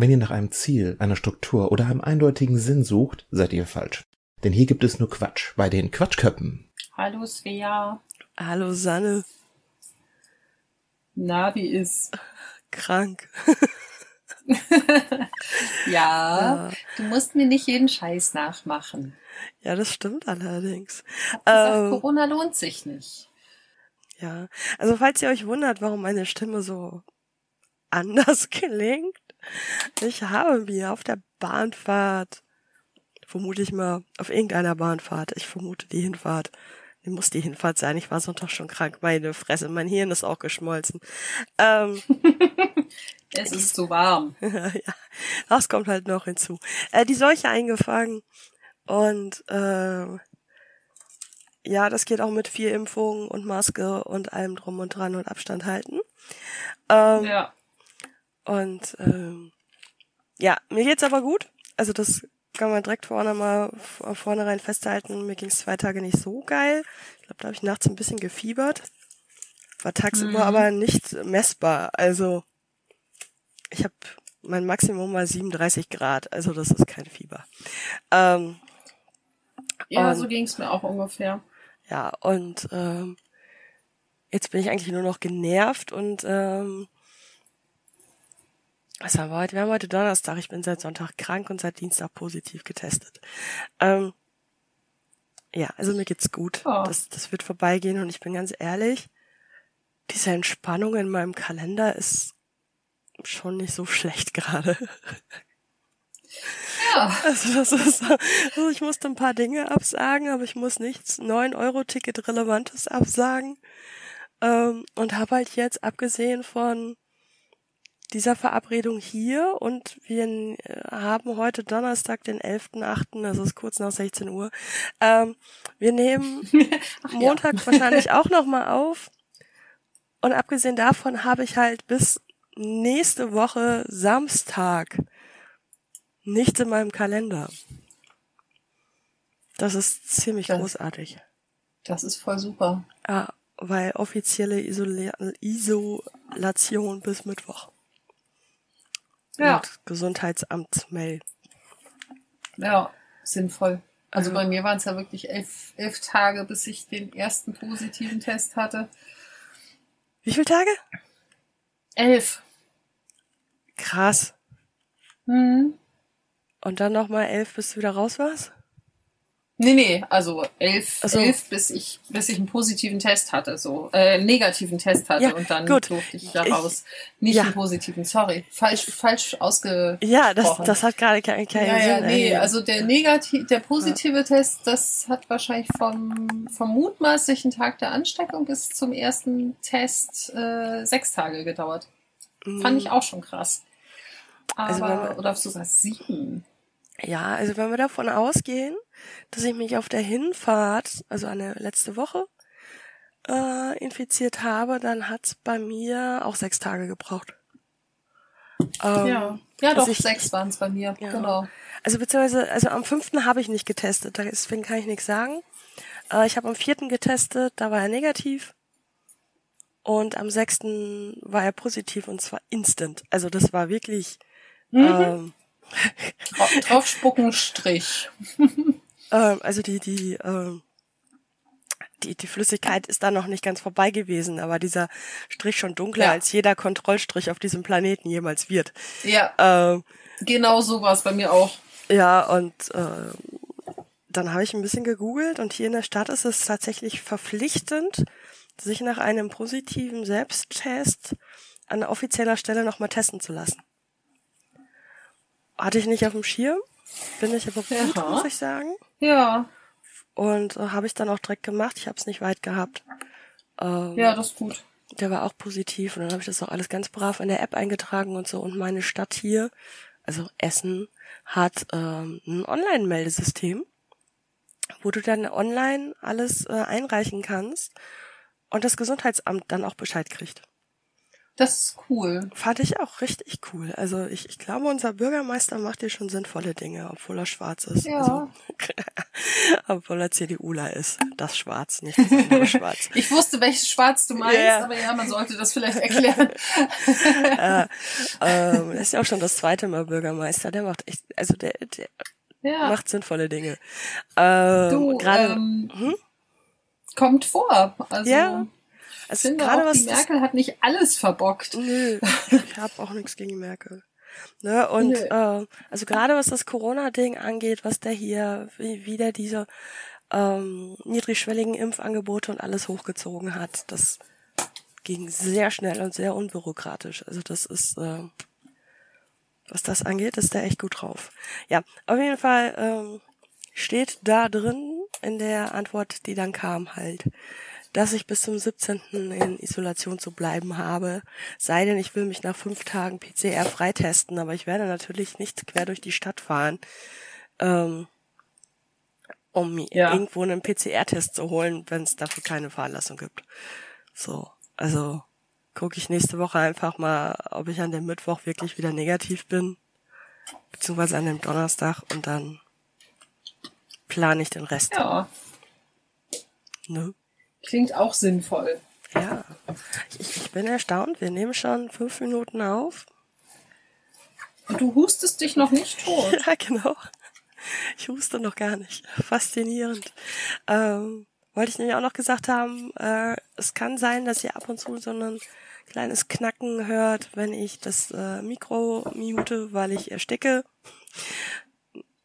Wenn ihr nach einem Ziel, einer Struktur oder einem eindeutigen Sinn sucht, seid ihr falsch. Denn hier gibt es nur Quatsch bei den Quatschköppen. Hallo Svea. Hallo Sanne. Na, wie ist? Krank. ja, du musst mir nicht jeden Scheiß nachmachen. Ja, das stimmt allerdings. Gesagt, ähm, Corona lohnt sich nicht. Ja, also falls ihr euch wundert, warum meine Stimme so anders klingt, ich habe mir auf der Bahnfahrt, vermute ich mal, auf irgendeiner Bahnfahrt, ich vermute die Hinfahrt, die muss die Hinfahrt sein, ich war Sonntag schon krank, meine Fresse, mein Hirn ist auch geschmolzen. Ähm, es ist zu warm. ja, das kommt halt noch hinzu. Äh, die Seuche eingefangen und äh, ja, das geht auch mit vier Impfungen und Maske und allem drum und dran und Abstand halten. Ähm, ja. Und ähm, ja, mir geht's aber gut. Also das kann man direkt vorne mal vornherein festhalten. Mir ging's zwei Tage nicht so geil. Ich glaube, da habe ich nachts ein bisschen gefiebert. War tagsüber mhm. aber nicht messbar. Also ich habe mein Maximum mal 37 Grad. Also das ist kein Fieber. Ähm, ja, und, so ging's mir auch ungefähr. Ja, und ähm, jetzt bin ich eigentlich nur noch genervt und ähm, was haben wir heute? Wir haben heute Donnerstag. Ich bin seit Sonntag krank und seit Dienstag positiv getestet. Ähm, ja, also mir geht's gut. Oh. Das, das wird vorbeigehen und ich bin ganz ehrlich, diese Entspannung in meinem Kalender ist schon nicht so schlecht gerade. Ja. Also das ist, also ich musste ein paar Dinge absagen, aber ich muss nichts 9-Euro-Ticket Relevantes absagen. Ähm, und habe halt jetzt, abgesehen von dieser Verabredung hier und wir äh, haben heute Donnerstag, den 11.8., das ist kurz nach 16 Uhr. Ähm, wir nehmen Montag ja. wahrscheinlich auch nochmal auf. Und abgesehen davon habe ich halt bis nächste Woche Samstag nichts in meinem Kalender. Das ist ziemlich das, großartig. Das ist voll super. Ja, weil offizielle Isol Isolation bis Mittwoch ja. Gesundheitsamtsmail. Ja, sinnvoll. Also bei mir waren es ja wirklich elf, elf Tage, bis ich den ersten positiven Test hatte. Wie viele Tage? Elf. Krass. Mhm. Und dann nochmal elf, bis du wieder raus warst? Nee, nee, also elf, so. elf bis ich, bis ich einen positiven Test hatte, so, äh, einen negativen Test hatte ja, und dann gut. durfte ich da raus. Nicht ja. einen positiven, sorry. Falsch, falsch ausgesprochen. Ja, das, das hat gerade keinen kein ja, Sinn. Ja, nee, also der negativ, der positive. Test, das hat wahrscheinlich vom, vom mutmaßlichen Tag der Ansteckung bis zum ersten Test äh, sechs Tage gedauert. Mhm. Fand ich auch schon krass. Also Aber, also oder sogar sieben. Ja, also wenn wir davon ausgehen, dass ich mich auf der Hinfahrt, also eine letzte Woche, äh, infiziert habe, dann hat's bei mir auch sechs Tage gebraucht. Ähm, ja, ja doch, ich, sechs waren es bei mir, ja. genau. Also beziehungsweise, also am fünften habe ich nicht getestet, deswegen kann ich nichts sagen. Äh, ich habe am vierten getestet, da war er negativ. Und am sechsten war er positiv und zwar instant. Also das war wirklich mhm. ähm, Draufspucken Strich. ähm, also die, die, ähm, die, die Flüssigkeit ist da noch nicht ganz vorbei gewesen, aber dieser Strich schon dunkler ja. als jeder Kontrollstrich auf diesem Planeten jemals wird. Ja. Ähm, genau so war es bei mir auch. Ja, und äh, dann habe ich ein bisschen gegoogelt und hier in der Stadt ist es tatsächlich verpflichtend, sich nach einem positiven Selbsttest an offizieller Stelle nochmal testen zu lassen. Hatte ich nicht auf dem Schirm. Bin ich aber gut, ja. muss ich sagen. Ja. Und äh, habe ich dann auch direkt gemacht. Ich habe es nicht weit gehabt. Ähm, ja, das ist gut. Der war auch positiv und dann habe ich das auch alles ganz brav in der App eingetragen und so. Und meine Stadt hier, also Essen, hat ähm, ein Online-Meldesystem, wo du dann online alles äh, einreichen kannst und das Gesundheitsamt dann auch Bescheid kriegt. Das ist cool. Fand ich auch richtig cool. Also ich, ich glaube, unser Bürgermeister macht hier schon sinnvolle Dinge, obwohl er schwarz ist. Ja. Also, obwohl er CDUler ist. Das Schwarz, nicht das andere Schwarz. Ich wusste, welches Schwarz du meinst, Ja. aber ja, man sollte das vielleicht erklären. äh, ähm, er ist ja auch schon das zweite Mal Bürgermeister. Der macht echt, also der, der Ja, macht sinnvolle Dinge. Ähm, du, gerade, ähm, Hm? kommt vor. Also, Ja, also finde gerade auch, was die Merkel hat nicht alles verbockt. Nö, ich habe auch nichts gegen Merkel. Ne, und Nö. äh, also gerade was das Corona-Ding angeht, was der hier wie, wieder diese ähm, niedrigschwelligen Impfangebote und alles hochgezogen hat, das ging sehr schnell und sehr unbürokratisch. Also das ist, äh, was das angeht, ist der echt gut drauf. Ja, auf jeden Fall ähm, steht da drin in der Antwort, die dann kam halt, dass ich bis zum 17. in Isolation zu bleiben habe. Sei denn, ich will mich nach fünf Tagen PCR freitesten, aber ich werde natürlich nicht quer durch die Stadt fahren, ähm, um mir Ja. irgendwo einen PCR-Test zu holen, wenn es dafür keine Veranlassung gibt. So, also gucke ich nächste Woche einfach mal, ob ich an dem Mittwoch wirklich wieder negativ bin, beziehungsweise an dem Donnerstag und dann plane ich den Rest. Ja, Ne? Klingt auch sinnvoll. Ja, ich, ich bin erstaunt. Wir nehmen schon fünf Minuten auf. Und du hustest dich noch nicht tot. Ja, genau. Ich huste noch gar nicht. Faszinierend. Ähm, wollte ich nämlich auch noch gesagt haben, äh, es kann sein, dass ihr ab und zu so ein kleines Knacken hört, wenn ich das äh, Mikro mute, weil ich ersticke.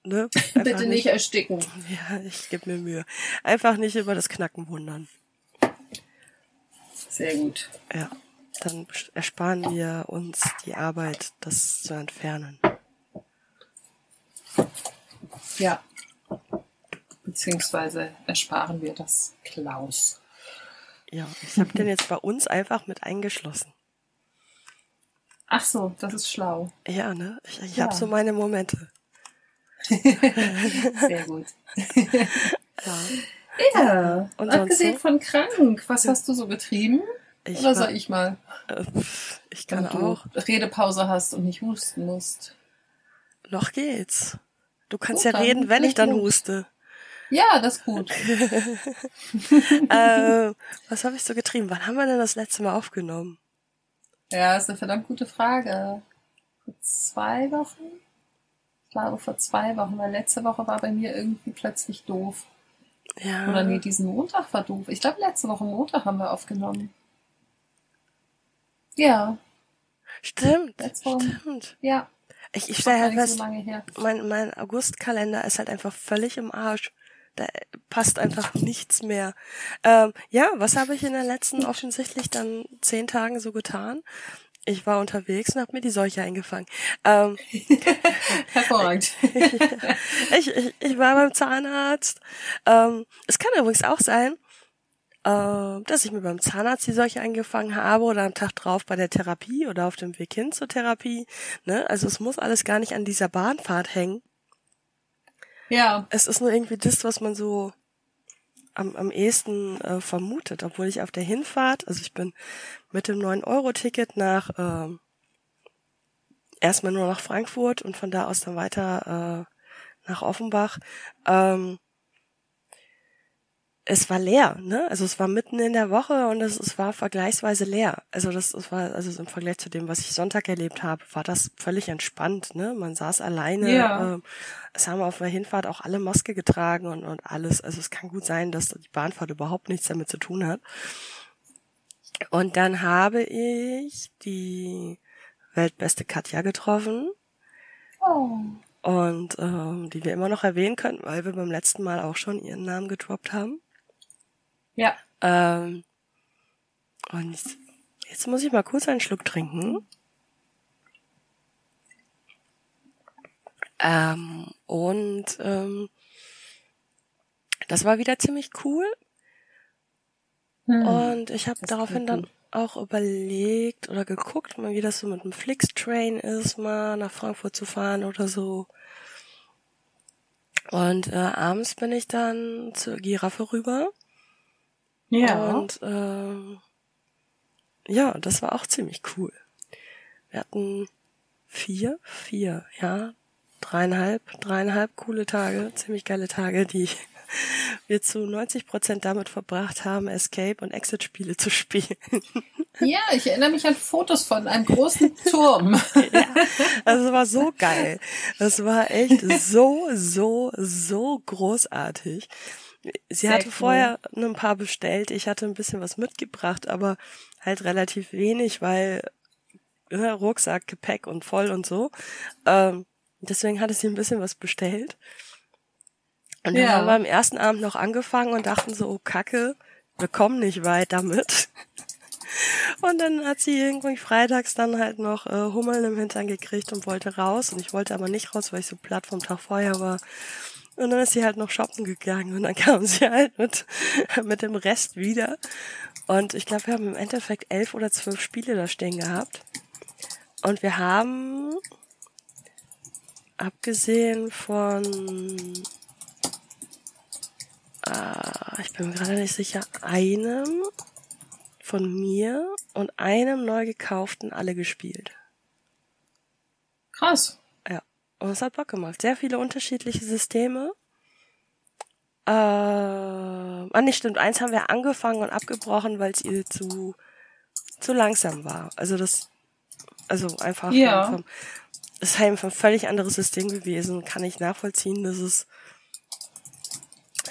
Ne? Bitte nicht ersticken. Ja, ich gebe mir Mühe. Einfach nicht über das Knacken wundern. Sehr gut. Ja, dann ersparen wir uns die Arbeit, das zu entfernen. Ja. Beziehungsweise ersparen wir das Klaus. Ja, ich habe den jetzt bei uns einfach mit eingeschlossen. Ach so, das ist schlau. Ja, ne? Ich, ich Ja. habe so meine Momente. Sehr gut. Ja. Ja, Und abgesehen von krank, was hast du so getrieben? Ich, Oder soll ich mal? äh, ich kann du auch. Redepause hast und nicht husten musst. Noch geht's. Du kannst Gut, ja reden, wenn ich dann los. huste. Ja, das ist gut. äh, was habe ich so getrieben? Wann haben wir denn das letzte Mal aufgenommen? Ja, ist eine verdammt gute Frage. Vor zwei Wochen? Ich glaube vor zwei Wochen, weil letzte Woche war bei mir irgendwie plötzlich doof. Ja. Oder nee, diesen Montag war doof. Ich glaube, letzte Woche Montag haben wir aufgenommen. Ja, Stimmt, stimmt. ja. Ich, ich stelle halt fest, so mein, mein Augustkalender ist halt einfach völlig im Arsch. Da passt einfach nichts mehr. Ähm, ja, was habe ich in den letzten offensichtlich dann zehn Tagen so getan? Ich war unterwegs und habe mir die Seuche eingefangen. Ähm, Hervorragend. ich, ich, ich war beim Zahnarzt. Ähm, es kann übrigens auch sein, äh, dass ich mir beim Zahnarzt die Seuche eingefangen habe oder am Tag drauf bei der Therapie oder auf dem Weg hin zur Therapie. Ne? Also es muss alles gar nicht an dieser Bahnfahrt hängen. ja, Es ist nur irgendwie das, was man so am, am ehesten äh, vermutet, obwohl ich auf der Hinfahrt, also ich bin mit dem 9-Euro-Ticket nach ähm, erstmal nur nach Frankfurt und von da aus dann weiter äh, nach Offenbach. Ähm, es war leer, ne? Also es war mitten in der Woche und es, es war vergleichsweise leer. Also das, es war, also im Vergleich zu dem, was ich Sonntag erlebt habe, war das völlig entspannt, ne? Man saß alleine. Ja. Ähm, es haben auf der Hinfahrt auch alle Maske getragen und, und alles. Also es kann gut sein, dass die Bahnfahrt überhaupt nichts damit zu tun hat. Und dann habe ich die weltbeste Katja getroffen oh. und ähm, die wir immer noch erwähnen können, weil wir beim letzten Mal auch schon ihren Namen gedroppt haben. Ja. Ähm, und jetzt muss ich mal kurz einen Schluck trinken. Ähm, und ähm, das war wieder ziemlich cool. Hm. Und ich habe daraufhin dann auch überlegt oder geguckt, mal wie das so mit dem Flix-Train ist, mal nach Frankfurt zu fahren oder so. Und äh, abends bin ich dann zur Giraffe rüber. Ja. Und ähm, ja, das war auch ziemlich cool. Wir hatten vier, vier, ja, dreieinhalb, dreieinhalb coole Tage, ziemlich geile Tage, die wir zu 90 Prozent damit verbracht haben, Escape und Exit-Spiele zu spielen. Ja, ich erinnere mich an Fotos von einem großen Turm. ja, also es war so geil. Das war echt so, so, so großartig. Sie Sehr hatte cool. vorher ein paar bestellt. Ich hatte ein bisschen was mitgebracht, aber halt relativ wenig, weil ja, Rucksack, Gepäck und voll und so. Ähm, deswegen hatte sie ein bisschen was bestellt. Und dann ja. haben wir am ersten Abend noch angefangen und dachten so, oh Kacke, wir kommen nicht weit damit. Und dann hat sie irgendwie freitags dann halt noch äh, Hummeln im Hintern gekriegt und wollte raus. Und ich wollte aber nicht raus, weil ich so platt vom Tag vorher war. Und dann ist sie halt noch shoppen gegangen und dann kam sie halt mit, mit dem Rest wieder. Und ich glaube, wir haben im Endeffekt elf oder zwölf Spiele da stehen gehabt. Und wir haben, abgesehen von äh, ich bin mir gerade nicht sicher, einem von mir und einem neu gekauften alle gespielt. Krass. Und es hat Bock gemacht. Sehr viele unterschiedliche Systeme. Äh, ah, nicht stimmt. Eins haben wir angefangen und abgebrochen, weil es ihr zu, zu langsam war. Also das, also einfach, ja. vom, es ist einfach ein völlig anderes System gewesen. Kann ich nachvollziehen, dass es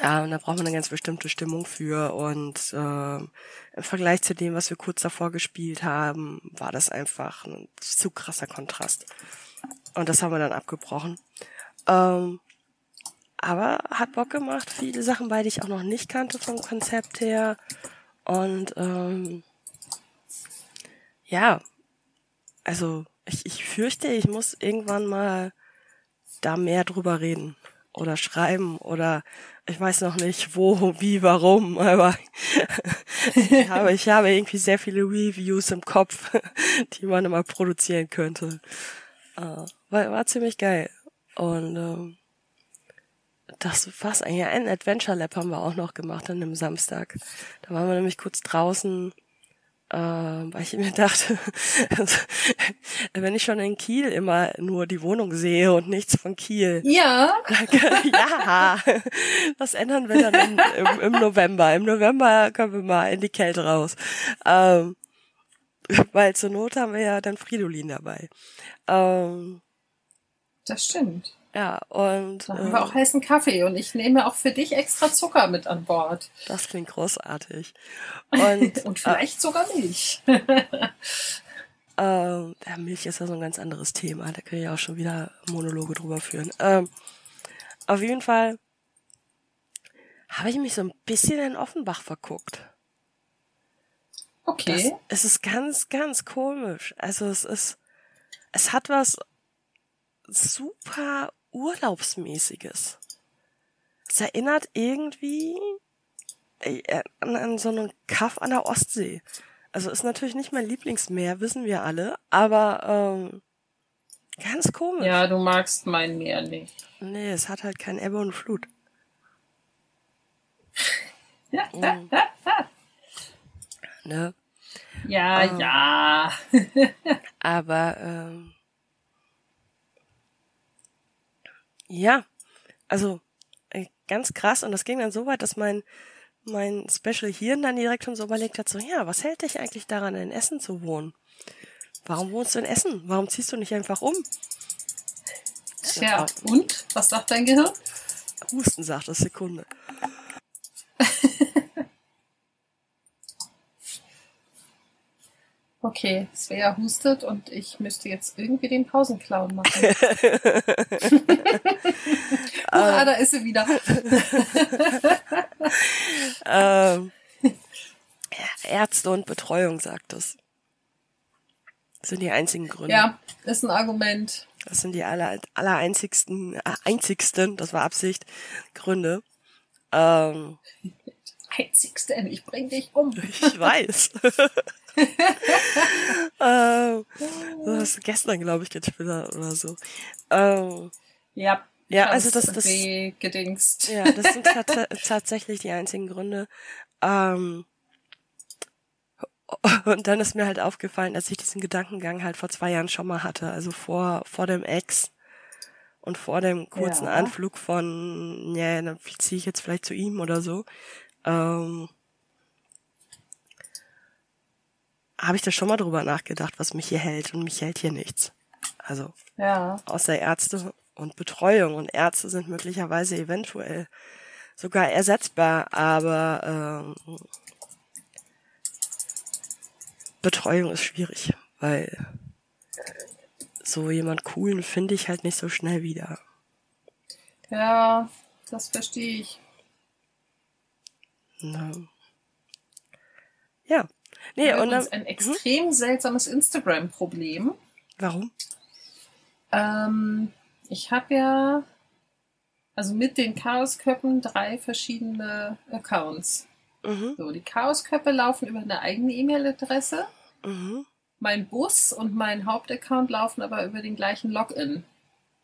ja, und da braucht man eine ganz bestimmte Stimmung für. Und äh, im Vergleich zu dem, was wir kurz davor gespielt haben, war das einfach ein zu krasser Kontrast. Und das haben wir dann abgebrochen. Ähm, aber hat Bock gemacht. Viele Sachen die ich auch noch nicht kannte vom Konzept her. Und ähm, ja, also ich, ich fürchte, ich muss irgendwann mal da mehr drüber reden oder schreiben oder ich weiß noch nicht wo, wie, warum, aber ich, habe, ich habe irgendwie sehr viele Reviews im Kopf, die man immer produzieren könnte. Uh, war, war ziemlich geil. Und ähm, das war's eigentlich. Ein Adventure Lab haben wir auch noch gemacht an dem Samstag. Da waren wir nämlich kurz draußen äh, weil ich mir dachte, wenn ich schon in Kiel immer nur die Wohnung sehe und nichts von Kiel. Ja. ja, das ändern wir dann im, im, im, November. Im November können wir mal in die Kälte raus. Ähm, weil zur Not haben wir ja dann Fridolin dabei. Ähm, das stimmt. Ja, und. Da haben äh, wir auch heißen Kaffee und ich nehme auch für dich extra Zucker mit an Bord. Das klingt großartig. Und, und vielleicht äh, sogar Milch. ähm, ja, Milch ist ja so ein ganz anderes Thema. Da kann ich auch schon wieder Monologe drüber führen. Ähm, auf jeden Fall habe ich mich so ein bisschen in Offenbach verguckt. Okay. Das, es ist ganz, ganz komisch. Also es ist, es hat was super Urlaubsmäßiges. Es erinnert irgendwie äh, an, an so einen Kaff an der Ostsee. Also ist natürlich nicht mein Lieblingsmeer, wissen wir alle, aber ähm, ganz komisch. Ja, du magst mein Meer nicht. Nee, es hat halt kein Ebbe und Flut. mhm. Ne? Ja, ähm, ja. aber ähm, Ja, also äh, ganz krass. Und das ging dann so weit, dass mein, mein Special Hirn dann direkt schon so überlegt hat, so, ja, was hält dich eigentlich daran, in Essen zu wohnen? Warum wohnst du in Essen? Warum ziehst du nicht einfach um? Tja, und? Was sagt dein Gehirn? Husten sagt es Sekunde. Okay, Svea hustet und ich müsste jetzt irgendwie den Pausenclown machen. ah, da ist sie wieder. ähm, Ärzte und Betreuung sagt es. Das sind die einzigen Gründe. Ja, ist ein Argument. Das sind die aller, aller einzigsten, äh, einzigsten, das war Absicht, Gründe. Ähm, einzigsten, ich bring dich um. Ich weiß. ähm, das ist gestern, glaube ich, getwittert oder so. Ähm, ja. Ja, also das, das, gedingst. ja, das sind tatsächlich die einzigen Gründe. Ähm, Und dann ist mir halt aufgefallen, dass ich diesen Gedankengang halt vor zwei Jahren schon mal hatte, also vor, vor dem Ex und vor dem kurzen Ja. Anflug von, ja, dann ziehe ich jetzt vielleicht zu ihm oder so, ähm, habe ich da schon mal drüber nachgedacht, was mich hier hält und mich hält hier nichts. Also Ja. außer Ärzte und Betreuung und Ärzte sind möglicherweise eventuell sogar ersetzbar, aber ähm, Betreuung ist schwierig, weil so jemand coolen finde ich halt nicht so schnell wieder. Ja, das verstehe ich. Ne? Ja. Nee, Wir haben und uns ein extrem seltsames Instagram-Problem. warum? Ähm, ich habe ja also mit den Chaosköppen drei verschiedene Accounts. Mhm, So, die Chaosköpfe laufen über eine eigene E-Mail-Adresse. mhm, Mein Bus und mein Hauptaccount laufen aber über den gleichen Login.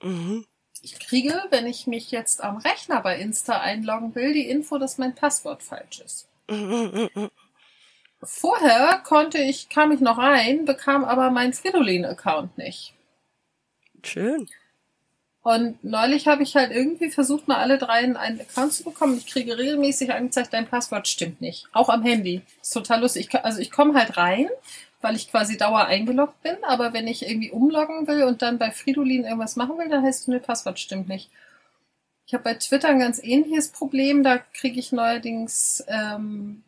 mhm, Ich kriege, wenn ich mich jetzt am Rechner bei Insta einloggen will, die Info, dass mein Passwort falsch ist. Vorher konnte ich, kam ich noch rein, bekam aber meinen Fridolin-Account nicht. schön. Und neulich habe ich halt irgendwie versucht, mal alle drei in einen Account zu bekommen. Ich kriege regelmäßig angezeigt, dein Passwort stimmt nicht. Auch am Handy. Ist total lustig. Ich, also ich komme halt rein, weil ich quasi dauer eingeloggt bin. Aber wenn ich irgendwie umloggen will und dann bei Fridolin irgendwas machen will, dann heißt es, ne, Passwort stimmt nicht. Ich habe bei Twitter ein ganz ähnliches Problem. Da kriege ich neuerdings ähm,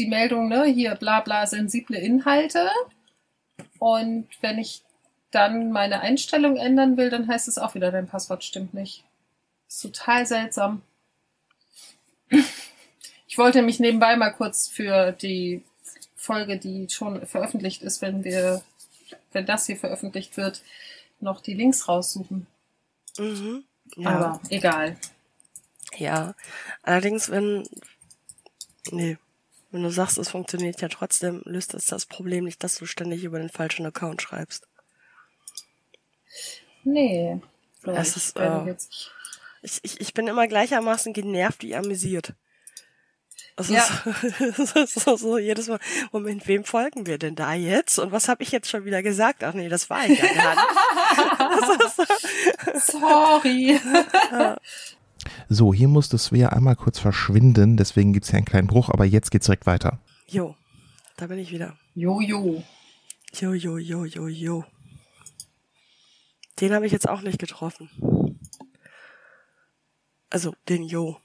die Meldung, ne, hier bla bla sensible Inhalte. Und wenn ich dann meine Einstellung ändern will, dann heißt es auch wieder, dein Passwort stimmt nicht. ist total seltsam. Ich wollte mich nebenbei mal kurz für die Folge, die schon veröffentlicht ist, wenn wir, wenn das hier veröffentlicht wird, noch die Links raussuchen. Mhm. Ja. Aber egal. Ja, allerdings, wenn, nee, wenn du sagst, es funktioniert ja trotzdem, löst es das Problem nicht, dass du ständig über den falschen Account schreibst. Nee. Ich ist, äh, Ich, ich, ich bin immer gleichermaßen genervt wie amüsiert. Das Ja. ist, das ist so, so jedes Mal, Moment, wem folgen wir denn da jetzt? Und was habe ich jetzt schon wieder gesagt? Ach nee, das war ich ja gar nicht. Ist so, hier musste Svea einmal kurz verschwinden, deswegen gibt's hier einen kleinen Bruch, aber jetzt geht's direkt weiter. jo, da bin ich wieder. Jojo. Jo, jo, jo, jo, jo. Den habe ich jetzt auch nicht getroffen. Also den Jo.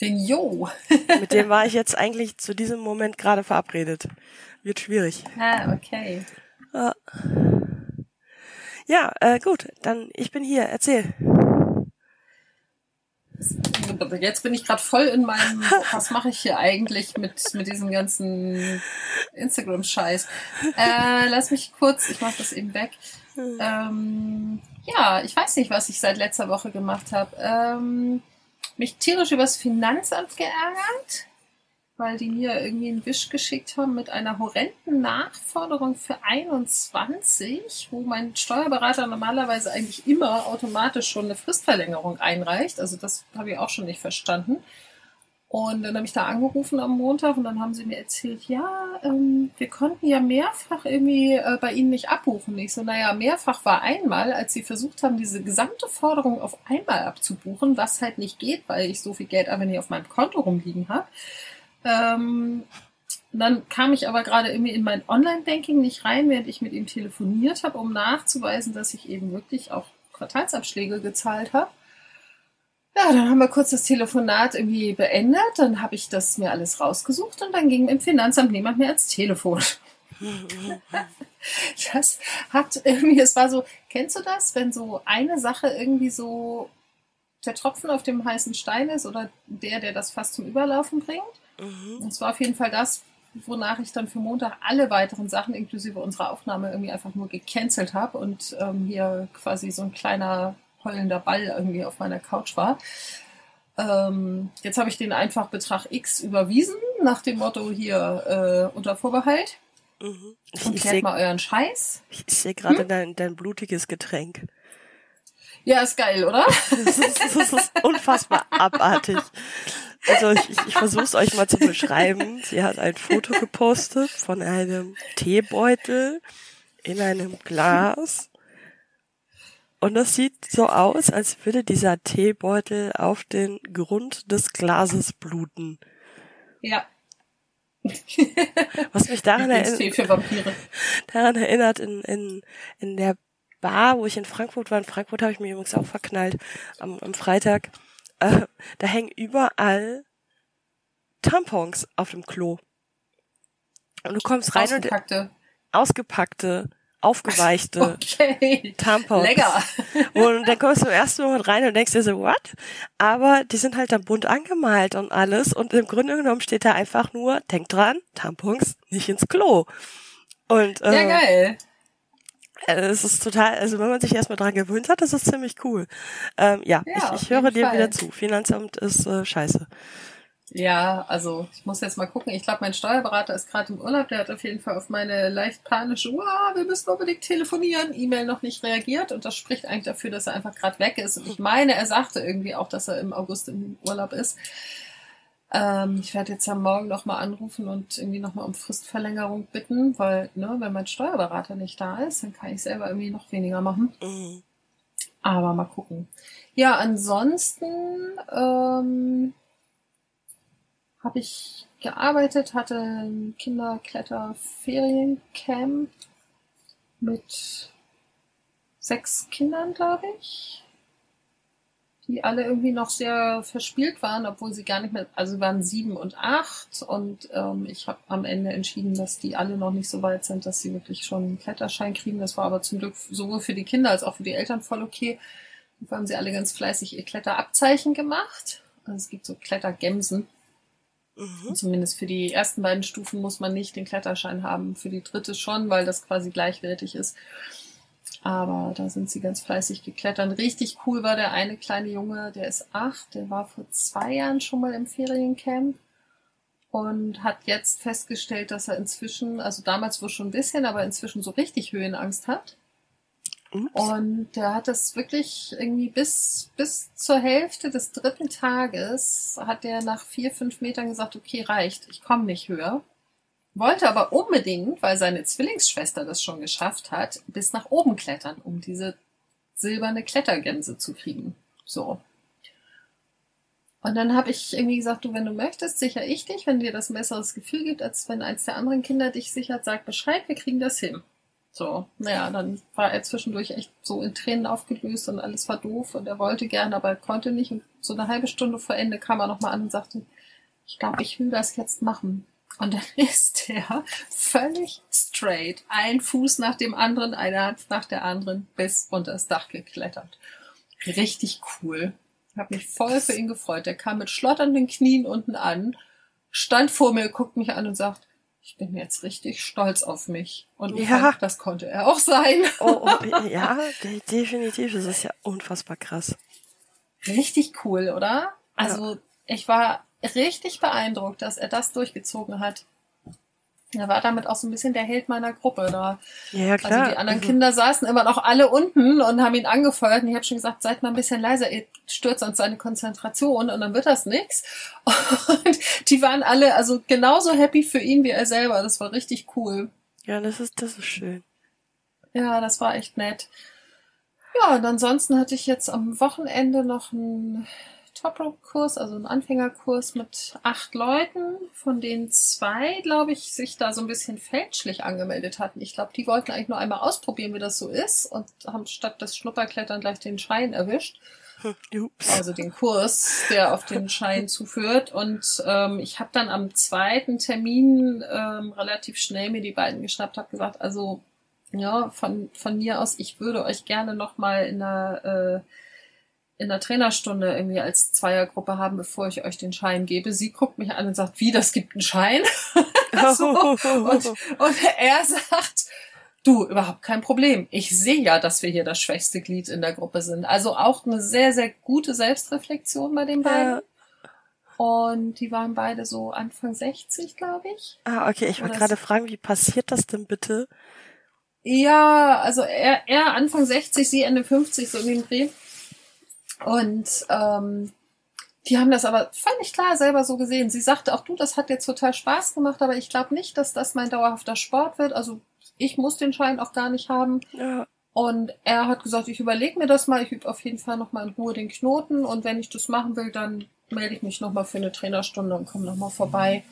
Den Jo. Mit dem war ich jetzt eigentlich zu diesem Moment gerade verabredet. Wird schwierig. Ah, okay. Ja, ja äh, gut, dann ich bin hier. Erzähl. Jetzt bin ich gerade voll in meinem, was mache ich hier eigentlich mit, mit diesem ganzen Instagram-Scheiß. Äh, lass mich kurz, ich mache das eben weg. Ähm, ja, ich weiß nicht, was ich seit letzter Woche gemacht habe. Ähm, mich tierisch übers Finanzamt geärgert, weil die mir irgendwie einen Wisch geschickt haben mit einer horrenden Nachforderung für 21, wo mein Steuerberater normalerweise eigentlich immer automatisch schon eine Fristverlängerung einreicht. Also das habe ich auch schon nicht verstanden. Und dann habe ich da angerufen am Montag und dann haben sie mir erzählt, ja, ähm, wir konnten ja mehrfach irgendwie äh, bei Ihnen nicht abbuchen. Ich so, naja, mehrfach war einmal, als Sie versucht haben, diese gesamte Forderung auf einmal abzubuchen, was halt nicht geht, weil ich so viel Geld aber nicht auf meinem Konto rumliegen habe. Ähm, dann kam ich aber gerade irgendwie in mein Online-Banking nicht rein, während ich mit ihm telefoniert habe, um nachzuweisen, dass ich eben wirklich auch Quartalsabschläge gezahlt habe. Ja, dann haben wir kurz das Telefonat irgendwie beendet, dann habe ich das mir alles rausgesucht und dann ging im Finanzamt niemand mehr ans Telefon. Das hat irgendwie, es war so, kennst du das, wenn so eine Sache irgendwie so der Tropfen auf dem heißen Stein ist oder der, der das fast zum Überlaufen bringt? Mhm. Und zwar auf jeden Fall das, wonach ich dann für Montag alle weiteren Sachen inklusive unserer Aufnahme irgendwie einfach nur gecancelt habe und ähm, hier quasi so ein kleiner heulender Ball irgendwie auf meiner Couch war. Ähm, jetzt habe ich den einfach Betrag X überwiesen, nach dem Motto hier äh, unter Vorbehalt. Mhm. Ich, Und ich klärt sehe mal euren Scheiß. ich seh gerade Hm? dein, dein blutiges Getränk. Ja, ist geil, oder? Das ist, das ist unfassbar abartig. Also ich, ich, ich versuche es euch mal zu beschreiben. Sie hat ein Foto gepostet von einem Teebeutel in einem Glas. Und das sieht so aus, als würde dieser Teebeutel auf den Grund des Glases bluten. Ja. Was mich daran, Tee für Vampire. daran erinnert, in, in, in der Bar, wo ich in Frankfurt war, in Frankfurt habe ich mich übrigens auch verknallt am, am Freitag, äh, da hängen überall Tampons auf dem Klo. Und du kommst rein Ausgepackte. und ausgepackte, aufgeweichte Okay. Tampons. Lecker. Und dann kommst du im ersten Moment rein und denkst dir so, what? Aber die sind halt dann bunt angemalt und alles. Und im Grunde genommen steht da einfach nur, denk dran, Tampons nicht ins Klo. Und äh, Ja, geil. Äh, es ist total, also wenn man sich erstmal dran gewöhnt hat, das ist ziemlich cool. Ähm, ja, Ja, ich, ich höre dir Fall. wieder zu. Finanzamt ist äh, scheiße. Ja, also ich muss jetzt mal gucken. Ich glaube, mein Steuerberater ist gerade im Urlaub. Der hat auf jeden Fall auf meine leicht panische, wow, wir müssen unbedingt telefonieren, E-Mail noch nicht reagiert. Und das spricht eigentlich dafür, dass er einfach gerade weg ist. Und ich meine, er sagte irgendwie auch, dass er im August im Urlaub ist. Ähm, ich werde jetzt am Morgen nochmal anrufen und irgendwie nochmal um Fristverlängerung bitten, weil, ne, wenn mein Steuerberater nicht da ist, dann kann ich selber irgendwie noch weniger machen. Mhm. Aber mal gucken. Ja, ansonsten ähm, habe ich gearbeitet, hatte ein Kinderkletterferiencamp mit sechs Kindern, glaube ich, die alle irgendwie noch sehr verspielt waren, obwohl sie gar nicht mehr, also sie waren sieben und acht und ähm, ich habe am Ende entschieden, dass die alle noch nicht so weit sind, dass sie wirklich schon einen Kletterschein kriegen. Das war aber zum Glück sowohl für die Kinder als auch für die Eltern voll okay. Dafür haben sie alle ganz fleißig ihr Kletterabzeichen gemacht. Also es gibt so Klettergemsen. Mhm. Und zumindest für die ersten beiden Stufen muss man nicht den Kletterschein haben. Für die dritte schon, weil das quasi gleichwertig ist. Aber da sind sie ganz fleißig geklettert. Richtig cool war der eine kleine Junge, der ist acht, der war vor zwei Jahren schon mal im Feriencamp und hat jetzt festgestellt, dass er inzwischen, also damals wohl schon ein bisschen, aber inzwischen so richtig Höhenangst hat. Ups. Und der hat es wirklich irgendwie bis, bis zur Hälfte des dritten Tages hat er nach vier, fünf Metern gesagt, okay, reicht, ich komme nicht höher. Wollte aber unbedingt, weil seine Zwillingsschwester das schon geschafft hat, bis nach oben klettern, um diese silberne Klettergänse zu kriegen. So. Und dann habe ich irgendwie gesagt, du, wenn du möchtest, sichere ich dich, wenn dir das ein besseres Gefühl gibt, als wenn eins der anderen Kinder dich sichert, sag Bescheid, wir kriegen das hin. So, naja, dann war er zwischendurch echt so in Tränen aufgelöst und alles war doof und er wollte gerne, aber er konnte nicht. Und so eine halbe Stunde vor Ende kam er nochmal an und sagte, ich glaube, ich will das jetzt machen. Und dann ist er völlig straight, ein Fuß nach dem anderen, eine Hand nach der anderen, bis unter das Dach geklettert. Richtig cool. Ich habe mich voll für ihn gefreut. Der kam mit schlotternden Knien unten an, stand vor mir, guckt mich an und sagt, ich bin jetzt richtig stolz auf mich. Und Ja. fand, das konnte er auch sein. Oh, oh, ja, de definitiv. Das ist ja unfassbar krass. Richtig cool, oder? Also ich war richtig beeindruckt, dass er das durchgezogen hat. Er war damit auch so ein bisschen der Held meiner Gruppe. Da. Ja, klar. Also die anderen Mhm. Kinder saßen immer noch alle unten und haben ihn angefeuert. Und ich habe schon gesagt, seid mal ein bisschen leiser, ihr stürzt uns seine Konzentration und dann wird das nix. Und die waren alle also genauso happy für ihn wie er selber. Das war richtig cool. Ja, das ist, das ist schön. Ja, das war echt nett. Ja, und ansonsten hatte ich jetzt am Wochenende noch einen Top-Rope-Kurs, also einen Anfängerkurs mit acht Leuten, von denen zwei, glaube ich, sich da so ein bisschen fälschlich angemeldet hatten. Ich glaube, die wollten eigentlich nur einmal ausprobieren, wie das so ist und haben statt des Schnupperklettern gleich den Schein erwischt also den Kurs, der auf den Schein zuführt. Und ähm, ich habe dann am zweiten Termin ähm, relativ schnell mir die beiden geschnappt, habe gesagt, also ja, von, von mir aus, ich würde euch gerne nochmal in der, äh, in der Trainerstunde irgendwie als Zweiergruppe haben, bevor ich euch den Schein gebe. Sie guckt mich an und sagt, wie, das gibt einen Schein? so. Und, und er sagt, du, überhaupt kein Problem. Ich sehe ja, dass wir hier das schwächste Glied in der Gruppe sind. Also auch eine sehr, sehr gute Selbstreflexion bei den beiden. Ja. Und die waren beide so Anfang 60, glaube ich. Ah, okay, ich wollte gerade fragen, wie passiert das denn bitte? Ja, also er, er Anfang 60, sie Ende 50, so in dem Dreh. Und ähm, Die haben das aber völlig klar selber so gesehen. Sie sagte auch du, das hat jetzt total Spaß gemacht, aber ich glaube nicht, dass das mein dauerhafter Sport wird. Also ich muss den Schein auch gar nicht haben. Ja. Und er hat gesagt, ich überlege mir das mal, ich übe auf jeden Fall nochmal in Ruhe den Knoten und wenn ich das machen will, dann melde ich mich nochmal für eine Trainerstunde und komme nochmal vorbei.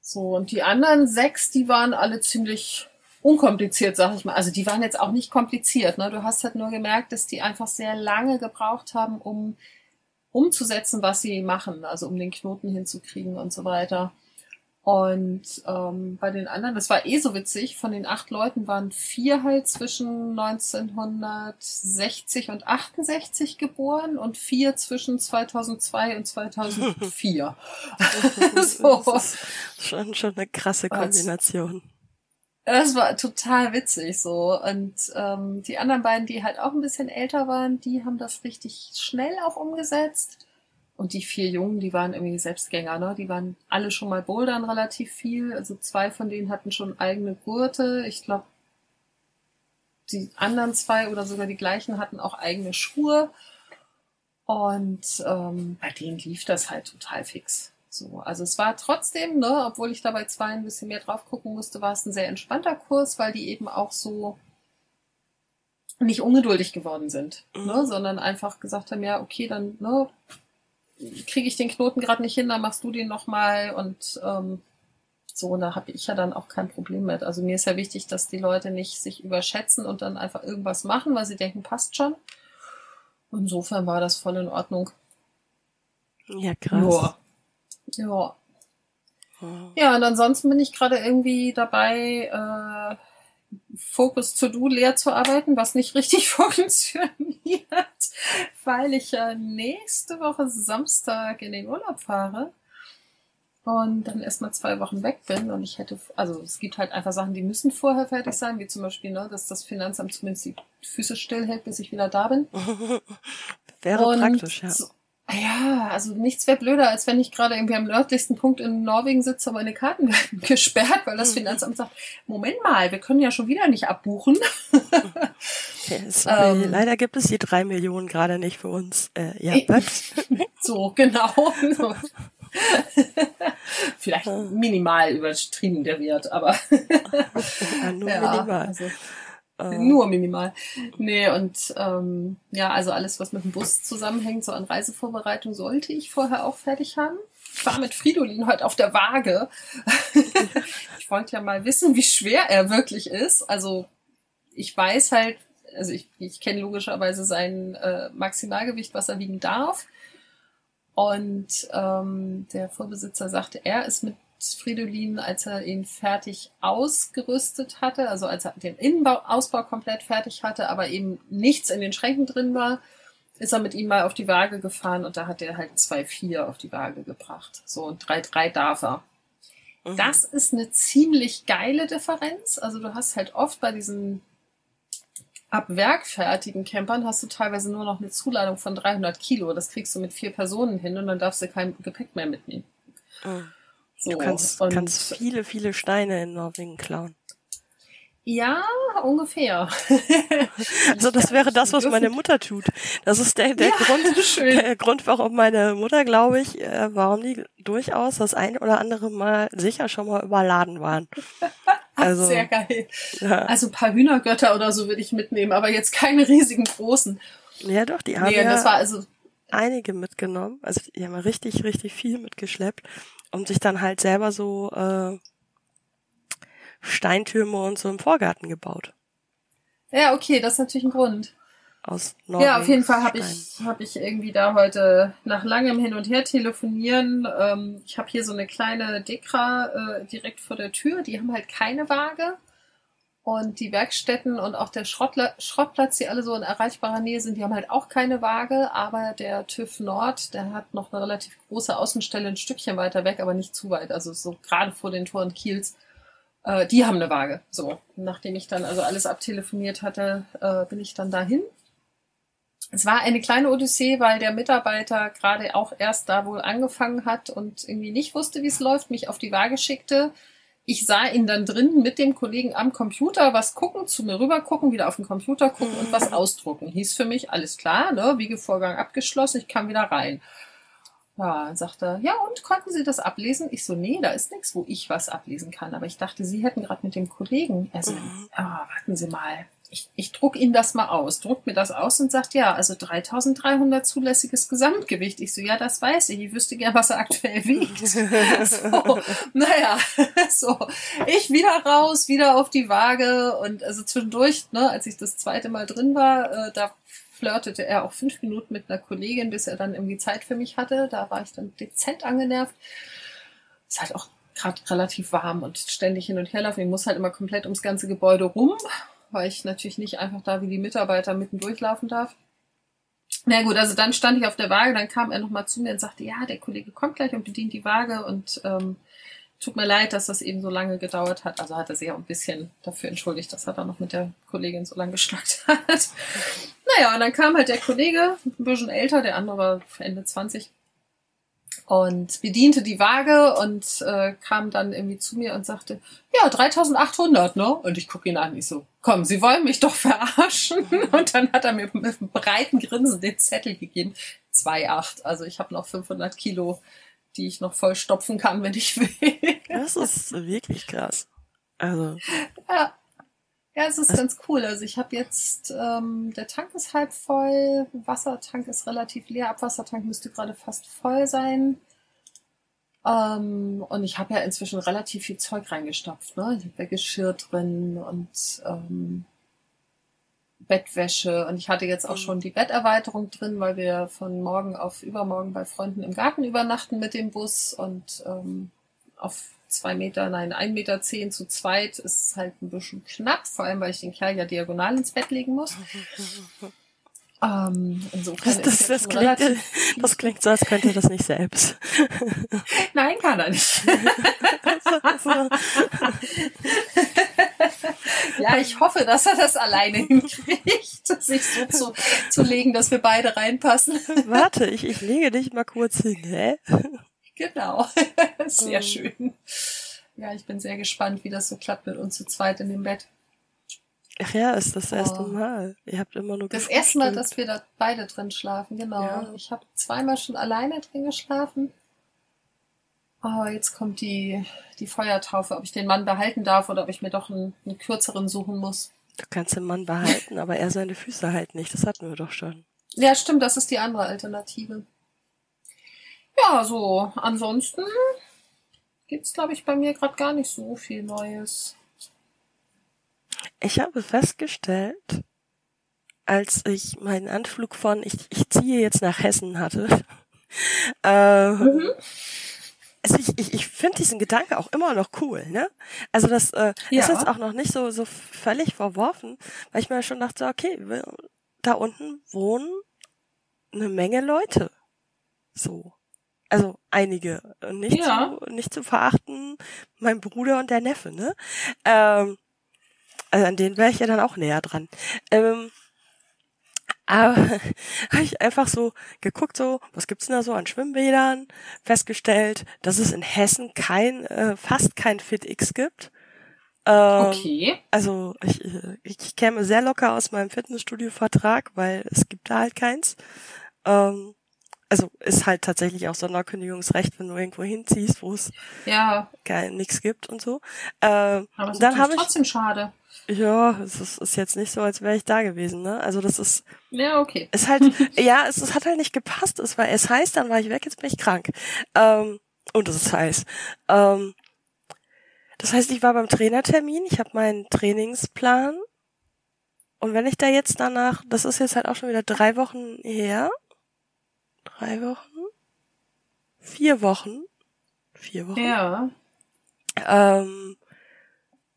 So, und die anderen sechs, die waren alle ziemlich unkompliziert, sag ich mal. Also die waren jetzt auch nicht kompliziert. Ne? Du hast halt nur gemerkt, dass die einfach sehr lange gebraucht haben, um umzusetzen, was sie machen, also um den Knoten hinzukriegen und so weiter. Und ähm, bei den anderen, das war eh so witzig, von den acht Leuten waren vier halt zwischen 1960 und 68 geboren und vier zwischen 2002 und 2004. so. Das ist schon, schon eine krasse Kombination. Das war total witzig so. Und ähm, die anderen beiden, die halt auch ein bisschen älter waren, die haben das richtig schnell auch umgesetzt. Und die vier Jungen, die waren irgendwie Selbstgänger, ne? Die waren alle schon mal bouldern relativ viel. Also zwei von denen hatten schon eigene Gurte. Ich glaube, die anderen zwei oder sogar die gleichen hatten auch eigene Schuhe. Und ähm, bei denen lief das halt total fix. So, also es war trotzdem, ne, obwohl ich da bei zwei ein bisschen mehr drauf gucken musste, war es ein sehr entspannter Kurs, weil die eben auch so nicht ungeduldig geworden sind, ne, mhm. ne, sondern einfach gesagt haben, ja, okay, dann ne, kriege ich den Knoten gerade nicht hin, dann machst du den nochmal und ähm, so, da habe ich ja dann auch kein Problem mit. Also mir ist ja wichtig, dass die Leute nicht sich überschätzen und dann einfach irgendwas machen, weil sie denken, passt schon. Insofern war das voll in Ordnung. Ja, krass. Ja. Ja. Oh. Ja, und ansonsten bin ich gerade irgendwie dabei, äh, Focus To Do leer zu arbeiten, was nicht richtig funktioniert, weil ich ja nächste Woche Samstag in den Urlaub fahre und dann erstmal zwei Wochen weg bin und ich hätte, also es gibt halt einfach Sachen, die müssen vorher fertig sein, wie zum Beispiel, ne, dass das Finanzamt zumindest die Füße stillhält, bis ich wieder da bin. Wäre und praktisch, ja. So, ja, also nichts wäre blöder, als wenn ich gerade irgendwie am nördlichsten Punkt in Norwegen sitze, und meine Karten gesperrt, weil das mhm. Finanzamt sagt, Moment mal, wir können ja schon wieder nicht abbuchen. Ja, ähm, leider gibt es die drei Millionen gerade nicht für uns. Äh, ja, so, genau. Vielleicht minimal übertrieben der Wert, aber ja, nur minimal. Also, äh. Nur minimal. Nee, und ähm, ja, also alles, was mit dem Bus zusammenhängt, so an Reisevorbereitung, sollte ich vorher auch fertig haben. Ich war mit Fridolin heute auf der Waage. ich wollte ja mal wissen, wie schwer er wirklich ist. Also ich weiß halt, also ich, ich kenne logischerweise sein äh, Maximalgewicht, was er wiegen darf. Und ähm, der Vorbesitzer sagte, er ist mit Fridolin, als er ihn fertig ausgerüstet hatte, also als er den Innenausbau komplett fertig hatte, aber eben nichts in den Schränken drin war, ist er mit ihm mal auf die Waage gefahren und da hat er halt 2,4 auf die Waage gebracht. So, und 3,3 darf er. Mhm. Das ist eine ziemlich geile Differenz. Also du hast halt oft bei diesen ab Werk fertigen Campern hast du teilweise nur noch eine Zuladung von 300 Kilo. Das kriegst du mit vier Personen hin und dann darfst du kein Gepäck mehr mitnehmen. Mhm. So, du kannst, kannst viele, viele Steine in Norwegen klauen. Ja, ungefähr. also das wäre das, was meine Mutter tut. Das ist der, der, ja, Grund, schön. der Grund, warum meine Mutter, glaube ich, äh, warum die durchaus das ein oder andere Mal sicher schon mal überladen waren. Also, Sehr geil. Ja. Also ein paar Hühnergötter oder so würde ich mitnehmen, aber jetzt keine riesigen großen. Ja, doch, die haben nee, ja das war also einige mitgenommen. Also die haben richtig, richtig viel mitgeschleppt und sich dann halt selber so äh, Steintürme und so im Vorgarten gebaut. Ja, okay, das ist natürlich ein Grund. Aus Norwegen. Ja, auf jeden Fall habe ich, hab ich irgendwie da heute nach langem Hin und Her telefonieren. Ähm, ich habe hier so eine kleine Dekra äh, direkt vor der Tür. Die haben halt keine Waage. Und die Werkstätten und auch der Schrottla Schrottplatz, die alle so in erreichbarer Nähe sind, die haben halt auch keine Waage. Aber der TÜV Nord, der hat noch eine relativ große Außenstelle ein Stückchen weiter weg, aber nicht zu weit. Also so gerade vor den Toren Kiels. Äh, die haben eine Waage. So, nachdem ich dann also alles abtelefoniert hatte, äh, bin ich dann dahin. Es war eine kleine Odyssee, weil der Mitarbeiter gerade auch erst da wohl angefangen hat und irgendwie nicht wusste, wie es läuft, mich auf die Waage schickte ich sah ihn dann drin mit dem Kollegen am Computer was gucken, zu mir rüber gucken, wieder auf den Computer gucken und was ausdrucken. Hieß für mich, alles klar, ne, Wiegevorgang abgeschlossen, ich kann wieder rein. Ja, dann sagt er, ja, und konnten Sie das ablesen? Ich so, nee, da ist nichts, wo ich was ablesen kann. Aber ich dachte, Sie hätten gerade mit dem Kollegen. Also, Mhm. ah, warten Sie mal. Ich, ich druck Ihnen das mal aus. Druckt mir das aus und sagt, ja, also 3300 zulässiges Gesamtgewicht. Ich so, ja, das weiß ich. Ich wüsste gern, was er aktuell wiegt. so, naja, so. Ich wieder raus, wieder auf die Waage und also zwischendurch, ne, als ich das zweite Mal drin war, äh, da flirtete er auch fünf Minuten mit einer Kollegin, bis er dann irgendwie Zeit für mich hatte. Da war ich dann dezent angenervt. Ist halt auch gerade relativ warm und ständig hin und her laufen. Ich muss halt immer komplett ums ganze Gebäude rum, weil ich natürlich nicht einfach da wie die Mitarbeiter mitten durchlaufen darf. Na gut, also dann stand ich auf der Waage, dann kam er nochmal zu mir und sagte, ja, der Kollege kommt gleich und bedient die Waage und ähm, tut mir leid, dass das eben so lange gedauert hat. Also hat er sich auch ein bisschen dafür entschuldigt, dass er da noch mit der Kollegin so lange geschnackt hat. Naja, und dann kam halt der Kollege, ein bisschen älter, der andere war Ende 20 und bediente die Waage und äh, kam dann irgendwie zu mir und sagte, ja, 3800, ne? Und ich gucke ihn an, ich so, komm, Sie wollen mich doch verarschen. Und dann hat er mir mit einem breiten Grinsen den Zettel gegeben, 2,8. Also ich habe noch 500 Kilo, die ich noch voll stopfen kann, wenn ich will. Das ist wirklich krass. Also, Ja. Ja, es ist Was- ganz cool. Also ich habe jetzt, ähm, der Tank ist halb voll, Wassertank ist relativ leer, Abwassertank müsste gerade fast voll sein. Ähm, und ich habe ja inzwischen relativ viel Zeug reingestopft. Ne? Ich habe ja Geschirr drin und ähm, Bettwäsche und ich hatte jetzt auch Mhm. schon die Betterweiterung drin, weil wir von morgen auf übermorgen bei Freunden im Garten übernachten mit dem Bus und ähm, auf zwei Meter, nein, ein Meter zehn zu zweit ist halt ein bisschen knapp, vor allem weil ich den Kerl ja diagonal ins Bett legen muss. Ähm, insofern das, das, das, klingt, das klingt so, als könnte er das nicht selbst. nein, kann er nicht. Ja, ich hoffe, dass er das alleine hinkriegt, sich so zu, zu legen, dass wir beide reinpassen. Warte, ich, ich lege dich mal kurz hin, hä? Genau. Sehr Mhm. schön. Ja, ich bin sehr gespannt, wie das so klappt mit uns zu zweit in dem Bett. Ach ja, ist das erste Oh. Mal. Ihr habt immer nur Das erste Mal, dass wir da beide drin schlafen, genau. Ja. Ich habe zweimal schon alleine drin geschlafen. Aber jetzt kommt die, die Feuertaufe, ob ich den Mann behalten darf oder ob ich mir doch einen, einen kürzeren suchen muss. Du kannst den Mann behalten, aber er seine Füße halt nicht. Das hatten wir doch schon. Ja, stimmt, das ist die andere Alternative. Ja, so, ansonsten gibt's glaube ich, bei mir gerade gar nicht so viel Neues. Ich habe festgestellt, als ich meinen Anflug von ich, ich ziehe jetzt nach Hessen hatte, äh, Mhm. also ich, ich, ich finde diesen Gedanke auch immer noch cool, ne? Also das äh, Ja. ist jetzt auch noch nicht so, so völlig verworfen, weil ich mir schon dachte, okay, da unten wohnen eine Menge Leute. So. Also einige. Und Nicht, Ja. zu, nicht zu verachten, mein Bruder und der Neffe, ne? Ähm, also an denen wäre ich ja dann auch näher dran. Ähm, aber habe ich einfach so geguckt, so, was gibt's denn da so an Schwimmbädern? Festgestellt, dass es in Hessen kein, äh, fast kein FitX gibt. Ähm, Okay. Also ich, äh, ich käme sehr locker aus meinem Fitnessstudio-Vertrag, weil es gibt da halt keins. Ähm, also ist halt tatsächlich auch Sonderkündigungsrecht, wenn du irgendwo hinziehst, wo es Ja, nichts gibt und so. Ähm, aber es dann ist ich, trotzdem schade. ja, es ist, ist jetzt nicht so, als wäre ich da gewesen, ne? Also das ist, Ja, okay. ist halt, ja, es, es hat halt nicht gepasst. Es war es heiß, dann war ich weg, jetzt bin ich krank. Ähm, und es ist heiß. Ähm, das heißt, ich war beim Trainertermin, ich habe meinen Trainingsplan. Und wenn ich da jetzt danach, das ist jetzt halt auch schon wieder drei Wochen her. Drei Wochen? Vier Wochen? Vier Wochen? Ja. ähm,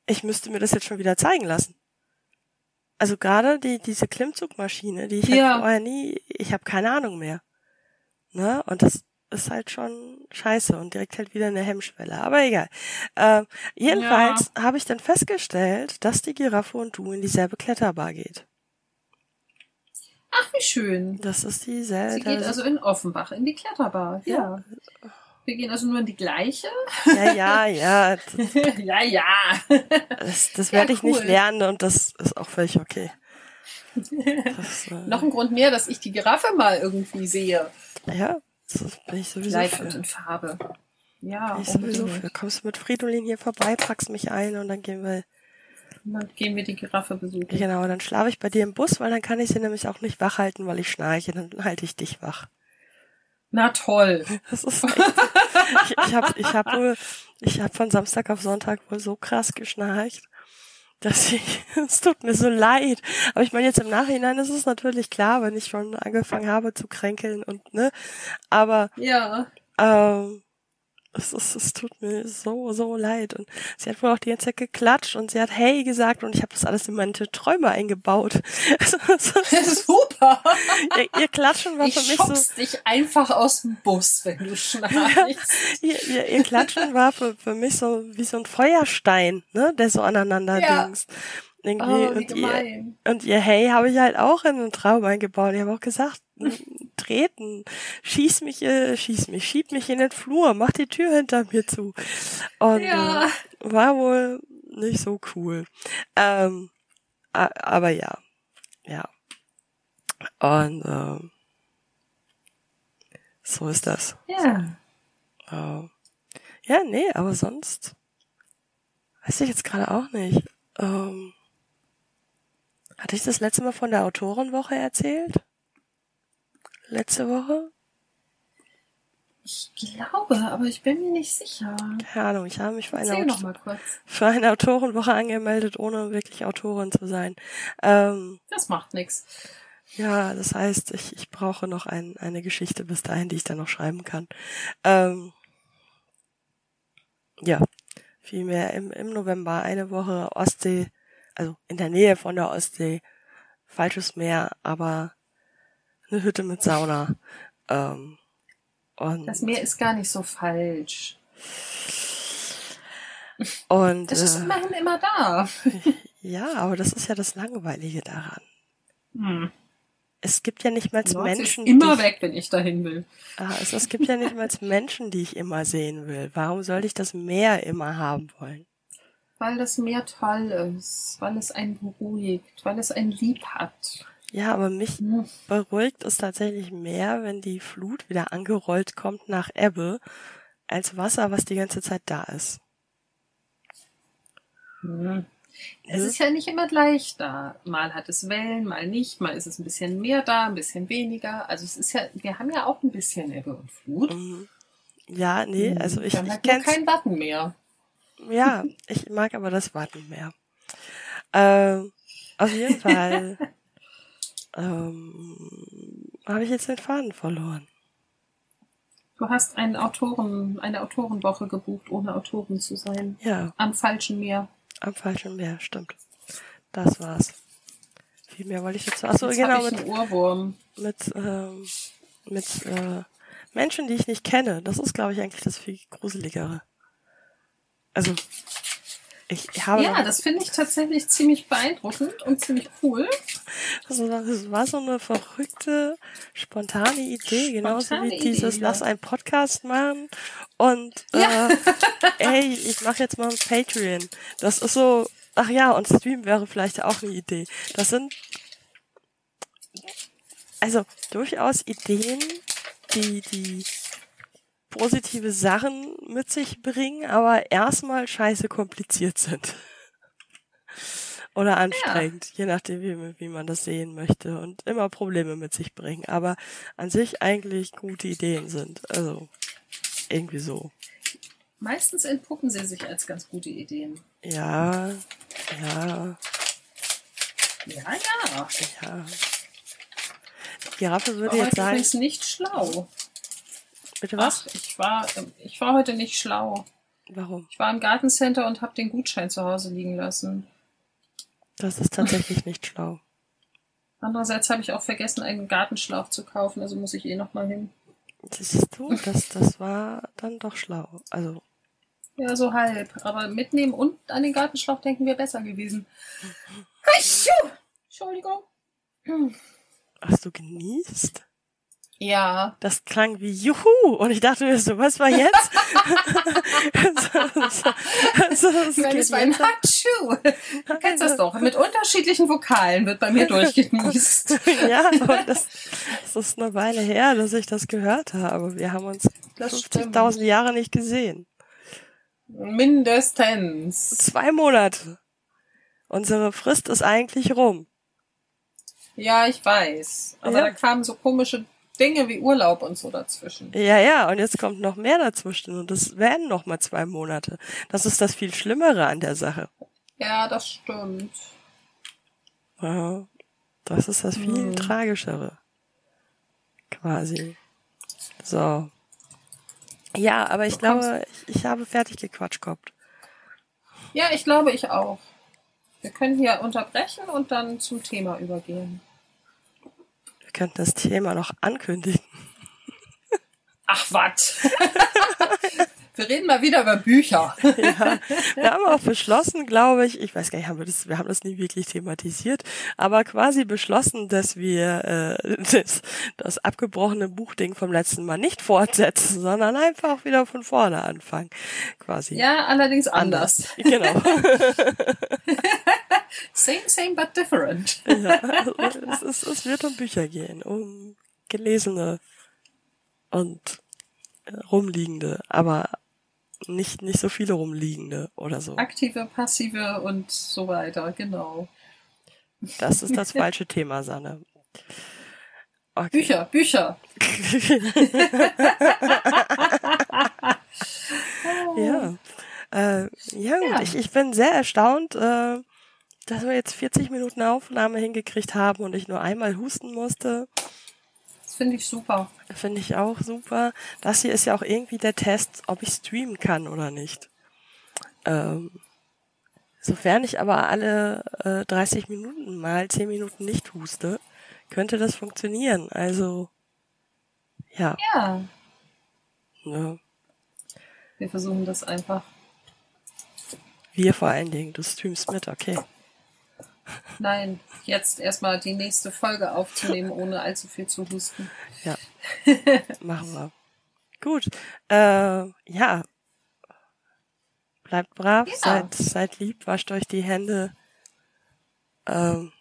ich müsste mir das jetzt schon wieder zeigen lassen. Also gerade die diese Klimmzugmaschine, die ich Ja. halt vorher nie, ich habe keine Ahnung mehr. Ne? Und das ist halt schon scheiße und direkt halt wieder eine Hemmschwelle. Aber egal. Ähm, jedenfalls habe ich dann festgestellt, dass die Giraffe und du in dieselbe Kletterbar geht. Ach, wie schön. Das ist Sie dieselbe. geht also in Offenbach in die Kletterbar. Ja. Wir gehen also nur in die gleiche. ja, ja, ja. Ja, ja. das, das Ja, werde ich nicht cool. lernen und das ist auch völlig okay. Das, äh, Noch ein Grund mehr, dass ich die Giraffe mal irgendwie sehe. Ja, Das bin ich sowieso Live für. und in Farbe. Ja, Bin ich sowieso für. Kommst du mit Fridolin hier vorbei, packst mich ein und dann gehen wir. Und dann gehen wir die Giraffe besuchen. Genau, dann schlafe ich bei dir im Bus, weil dann kann ich sie nämlich auch nicht wach halten, weil ich schnarche. Dann halte ich dich wach. Na toll. Das ist echt, ich, ich habe ich hab wohl, ich habe von Samstag auf Sonntag wohl so krass geschnarcht, dass ich, es tut mir so leid. Aber ich meine jetzt im Nachhinein ist es natürlich klar, wenn ich schon angefangen habe zu kränkeln und ne, aber Ja. ähm, es, ist, es tut mir so, so leid. Und sie hat wohl auch die ganze Zeit geklatscht und sie hat Hey gesagt und ich habe das alles in meine Träume eingebaut. Also, es ist- Super. ihr, ihr Klatschen war Ich für mich so. dich einfach aus dem Bus, wenn du schnarchst. Ihr, ihr, ihr Klatschen war für, für mich so wie so ein Feuerstein, ne, der so aneinander Ja. dingst. Irgendwie. Oh, und, ihr, und ihr Hey habe ich halt auch in den Traum eingebaut. Ich habe auch gesagt, treten, schieß mich, äh, schieß mich, schieb mich in den Flur, mach die Tür hinter mir zu. Und Ja. äh, war wohl nicht so cool. Ähm, aber ja, ja. Und ähm, so ist das. Ja. Ähm, ja, nee, aber sonst weiß ich jetzt gerade auch nicht. Ähm, hatte ich das letzte Mal von der Autorenwoche erzählt? Letzte Woche? Ich glaube, aber ich bin mir nicht sicher. Keine Ahnung, ich habe mich für eine, Aut für eine Autorenwoche angemeldet, ohne wirklich Autorin zu sein. Ähm, Das macht nichts. ja, das heißt, ich, ich brauche noch ein, eine Geschichte bis dahin, die ich dann noch schreiben kann. Ähm, ja, vielmehr im, im November eine Woche Ostsee, also in der Nähe von der Ostsee, falsches Meer, aber eine Hütte mit Sauna. Ähm, und, Das Meer ist gar nicht so falsch. und Das ist äh, immerhin immer da. ja, aber das ist ja das Langweilige daran. Hm. Es gibt ja nicht mal Menschen, ist immer die, weg, wenn ich dahin will. Es, es gibt ja nicht mal Menschen, die ich immer sehen will. Warum sollte ich das Meer immer haben wollen? Weil das Meer toll ist, weil es einen beruhigt, weil es einen lieb hat. Ja, aber mich Hm. beruhigt es tatsächlich mehr, wenn die Flut wieder angerollt kommt nach Ebbe, als Wasser, was die ganze Zeit da ist. Hm. Es Hm? ist ja nicht immer gleich da. Mal hat es Wellen, mal nicht, mal ist es ein bisschen mehr da, ein bisschen weniger. Also es ist ja, wir haben ja auch ein bisschen Ebbe und Flut. Mhm. Ja, nee, Hm. also ich, haben ich kenn's. kein Watten mehr. Ja, ich mag aber das Warten mehr. Ähm, auf jeden Fall ähm, habe ich jetzt den Faden verloren. Du hast einen Autoren, eine Autorenwoche gebucht, ohne Autorin zu sein. Ja, Am falschen Meer. am falschen Meer, stimmt. Das war's. Viel mehr wollte ich dazu. Achso, Jetzt genau, mit, Ohrwurm. mit, ähm, mit äh, Menschen, die ich nicht kenne. Das ist, glaube ich, eigentlich das viel gruseligere. Also, ich habe Ja, das finde ich tatsächlich ziemlich beeindruckend und ziemlich cool. Also das war so eine verrückte, spontane Idee, genauso Spontane wie dieses Idee, Lass einen Podcast machen und Ja. äh, ey, ich mache jetzt mal ein Patreon. Das ist so, ach ja, und Stream wäre vielleicht auch eine Idee. Das sind also durchaus Ideen, die die positive Sachen mit sich bringen, aber erstmal scheiße kompliziert sind. Oder anstrengend, je nachdem, wie, wie man das sehen möchte und immer Probleme mit sich bringen. Aber an sich eigentlich gute Ideen sind. Also irgendwie so. Meistens entpuppen sie sich als ganz gute Ideen. Ja, ja, Ja, ja. ja. Die Giraffe würde War jetzt sagen, übrigens nicht schlau. Bitte was? Ach, ich war, ähm, ich war heute nicht schlau. Warum? Ich war im Gartencenter und habe den Gutschein zu Hause liegen lassen. Das ist tatsächlich nicht schlau. Andererseits habe ich auch vergessen, einen Gartenschlauch zu kaufen, also muss ich eh noch mal hin. Siehst du, das, das war dann doch schlau. Also, Ja, so halb. Aber mitnehmen und an den Gartenschlauch denken wäre besser gewesen. Achschu! Entschuldigung. hast du genießt? Ja. Das klang wie Juhu. Und ich dachte mir so, was war jetzt? so, so, so, meine, es war ein Hatschuh. Du kennst das doch. Mit unterschiedlichen Vokalen wird bei mir durchgenießt. ja, aber das, das ist eine Weile her, dass ich das gehört habe. Wir haben uns 50.000 Jahre nicht gesehen. Mindestens. Zwei Monate. Unsere Frist ist eigentlich rum. Ja, ich weiß. Aber ja. da kamen so komische Dinge wie Urlaub und so dazwischen. Ja, ja, und jetzt kommt noch mehr dazwischen und das werden noch mal zwei Monate. Das ist das viel Schlimmere an der Sache. Ja, das stimmt. Ja, das ist das viel hm. tragischere. Quasi. So. Ja, aber ich glaube, ich, ich habe fertig gequatscht gehabt. Ja, ich glaube, ich auch. Wir können hier unterbrechen und dann zum Thema übergehen. Könnten das Thema noch ankündigen. Ach, was? Wir reden mal wieder über Bücher. ja, wir haben auch beschlossen, glaube ich, ich weiß gar nicht, haben wir das, wir haben das nie wirklich thematisiert, aber quasi beschlossen, dass wir äh, das, das abgebrochene Buchding vom letzten Mal nicht fortsetzen, sondern einfach wieder von vorne anfangen, quasi. Ja, allerdings anders. anders. Genau. same, same, but different. ja, es, es, es wird um Bücher gehen, um gelesene und rumliegende, aber nicht, nicht so viele rumliegende oder so. Aktive, passive und so weiter, genau. Das ist das falsche Thema, Sanne. Okay. Bücher, Bücher. ja. Äh, ja. Ja. Ich, ich bin sehr erstaunt, äh, dass wir jetzt 40 Minuten Aufnahme hingekriegt haben und ich nur einmal husten musste finde ich super. Finde ich auch super. Das hier ist ja auch irgendwie der Test, ob ich streamen kann oder nicht. Ähm, sofern ich aber alle äh, 30 Minuten mal 10 Minuten nicht huste, könnte das funktionieren. Also, ja. Ja. ja. Wir versuchen das einfach. Wir vor allen Dingen. Du streamst mit, okay. Nein, jetzt erstmal die nächste Folge aufzunehmen, ohne allzu viel zu husten. Ja. Machen wir. Gut. Äh, ja. Bleibt brav, ja. seid, seid lieb, wascht euch die Hände. Ähm,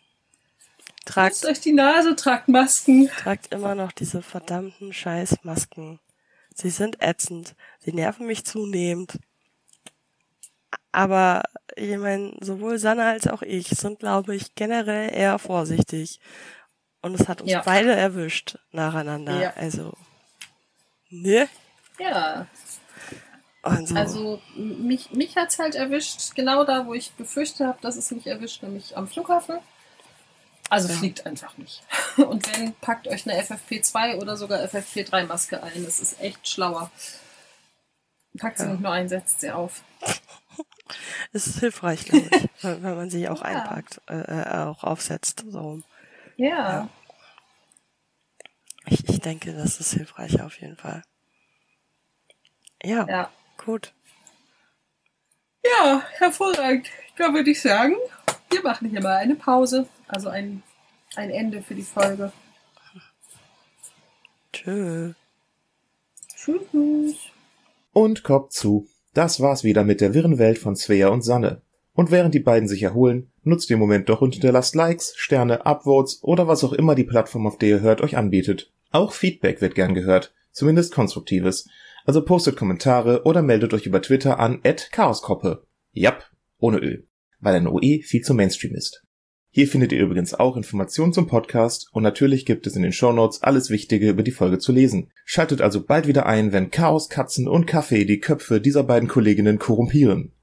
tragt Wascht euch die Nase, tragt Masken. Tragt immer noch diese verdammten Scheißmasken. Sie sind ätzend. Sie nerven mich zunehmend. Aber ich meine, sowohl Sanna als auch ich sind, glaube ich, generell eher vorsichtig. Und es hat uns ja. beide erwischt nacheinander. Ja. Also, ne? Ja. Also, also mich, mich hat's halt erwischt, genau da, wo ich befürchtet habe, dass es mich erwischt, nämlich am Flughafen. Also ja. fliegt einfach nicht. Und wenn, packt euch eine FFP2 oder sogar FFP3 Maske ein. Das ist echt schlauer. Packt sie nicht nur ein, setzt sie auf. Es ist hilfreich, glaube ich, wenn man sie auch ja. einpackt, äh, äh, auch aufsetzt. So. Ja. ja. Ich, ich denke, das ist hilfreich auf jeden Fall. Ja, ja. gut. Ja, hervorragend. Da würde ich sagen, wir machen hier mal eine Pause, also ein, ein Ende für die Folge. Tschö. Tschüss. Und Kopf zu. Das war's wieder mit der wirren Welt von Svea und Sanne. Und während die beiden sich erholen, nutzt den Moment doch und hinterlasst Likes, Sterne, Upvotes oder was auch immer die Plattform, auf der ihr hört, euch anbietet. Auch Feedback wird gern gehört, zumindest konstruktives. Also postet Kommentare oder meldet euch über Twitter an chaoskoppe. Jap, ohne Öl, weil ein OE viel zu Mainstream ist. Hier findet ihr übrigens auch Informationen zum Podcast und natürlich gibt es in den Shownotes alles Wichtige über die Folge zu lesen. Schaltet also bald wieder ein, wenn Chaos, Katzen und Kaffee die Köpfe dieser beiden Kolleginnen korrumpieren.